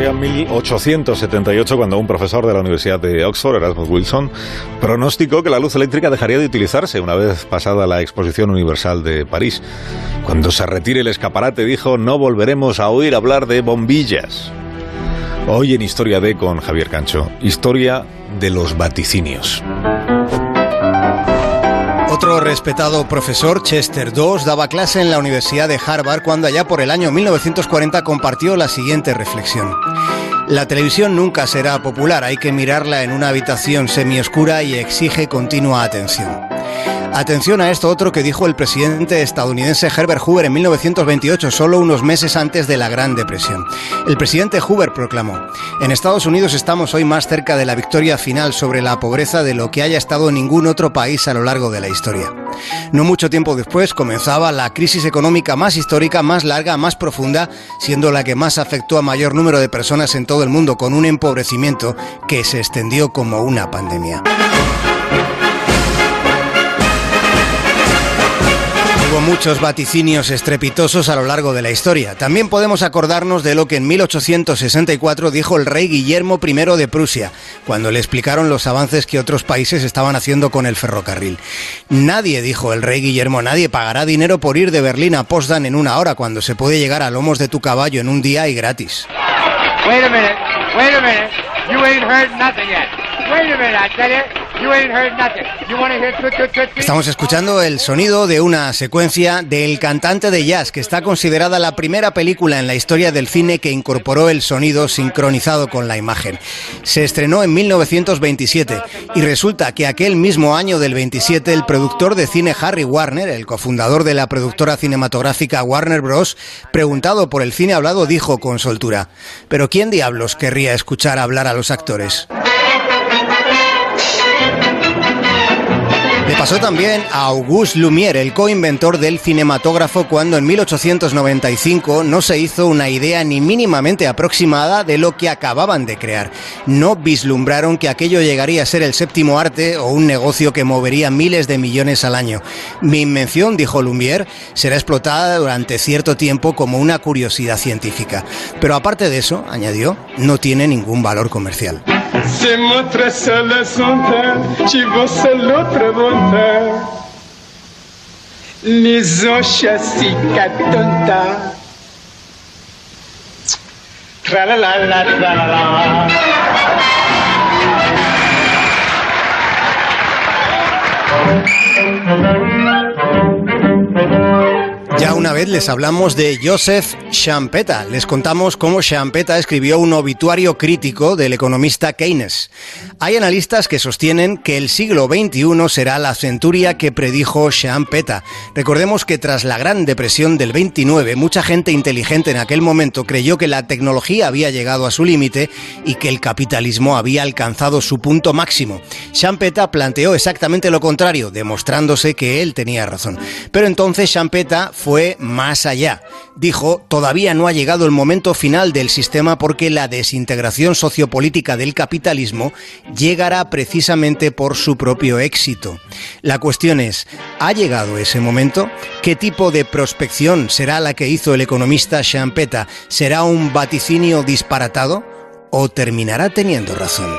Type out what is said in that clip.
Corría 1878 cuando un profesor de la Universidad de Oxford, Erasmus Wilson, pronosticó que la luz eléctrica dejaría de utilizarse una vez pasada la Exposición Universal de París. Cuando se retire el escaparate dijo, no volveremos a oír hablar de bombillas. Hoy en Historia D con Javier Cancho, historia de los vaticinios. Otro respetado profesor, Chester Doss, daba clase en la Universidad de Harvard cuando allá por el año 1940 compartió la siguiente reflexión. La televisión nunca será popular, hay que mirarla en una habitación semioscura y exige continua atención. Atención a esto otro que dijo el presidente estadounidense Herbert Hoover en 1928, solo unos meses antes de la Gran Depresión. El presidente Hoover proclamó, en Estados Unidos estamos hoy más cerca de la victoria final sobre la pobreza de lo que haya estado ningún otro país a lo largo de la historia. No mucho tiempo después comenzaba la crisis económica más histórica, más larga, más profunda, siendo la que más afectó a mayor número de personas en todo el mundo, con un empobrecimiento que se extendió como una pandemia. Hubo muchos vaticinios estrepitosos a lo largo de la historia. También podemos acordarnos de lo que en 1864 dijo el rey Guillermo I de Prusia, cuando le explicaron los avances que otros países estaban haciendo con el ferrocarril. Nadie, dijo el rey Guillermo, nadie pagará dinero por ir de Berlín a Potsdam en una hora cuando se puede llegar a lomos de tu caballo en un día y gratis. Wait a minute, wait a minute. You heard nothing yet. Wait a minute, tell you. Estamos escuchando el sonido de una secuencia del cantante de jazz que está considerada la primera película en la historia del cine que incorporó el sonido sincronizado con la imagen. Se estrenó en 1927 y resulta que aquel mismo año del 27 el productor de cine Harry Warner, el cofundador de la productora cinematográfica Warner Bros., preguntado por el cine hablado dijo con soltura, ¿pero quién diablos querría escuchar hablar a los actores? Le pasó también a Auguste Lumière, el coinventor del cinematógrafo, cuando en 1895 no se hizo una idea ni mínimamente aproximada de lo que acababan de crear. No vislumbraron que aquello llegaría a ser el séptimo arte o un negocio que movería miles de millones al año. Mi invención, dijo Lumière, será explotada durante cierto tiempo como una curiosidad científica. Pero aparte de eso, añadió, no tiene ningún valor comercial. C'est mon trésor le centa, tu vois c'est l'autre bonheur. Les anciens qui attenda. La la la la la la la. Una vez les hablamos de Joseph Champeta. Les contamos cómo Champeta escribió un obituario crítico del economista Keynes. Hay analistas que sostienen que el siglo XXI será la centuria que predijo Champeta. Recordemos que tras la Gran Depresión del 29, mucha gente inteligente en aquel momento creyó que la tecnología había llegado a su límite y que el capitalismo había alcanzado su punto máximo. Champeta planteó exactamente lo contrario, demostrándose que él tenía razón. Pero entonces Champeta fue más allá. Dijo, todavía no ha llegado el momento final del sistema porque la desintegración sociopolítica del capitalismo llegará precisamente por su propio éxito. La cuestión es, ¿ha llegado ese momento? ¿Qué tipo de prospección será la que hizo el economista Champeta? ¿Será un vaticinio disparatado? ¿O terminará teniendo razón?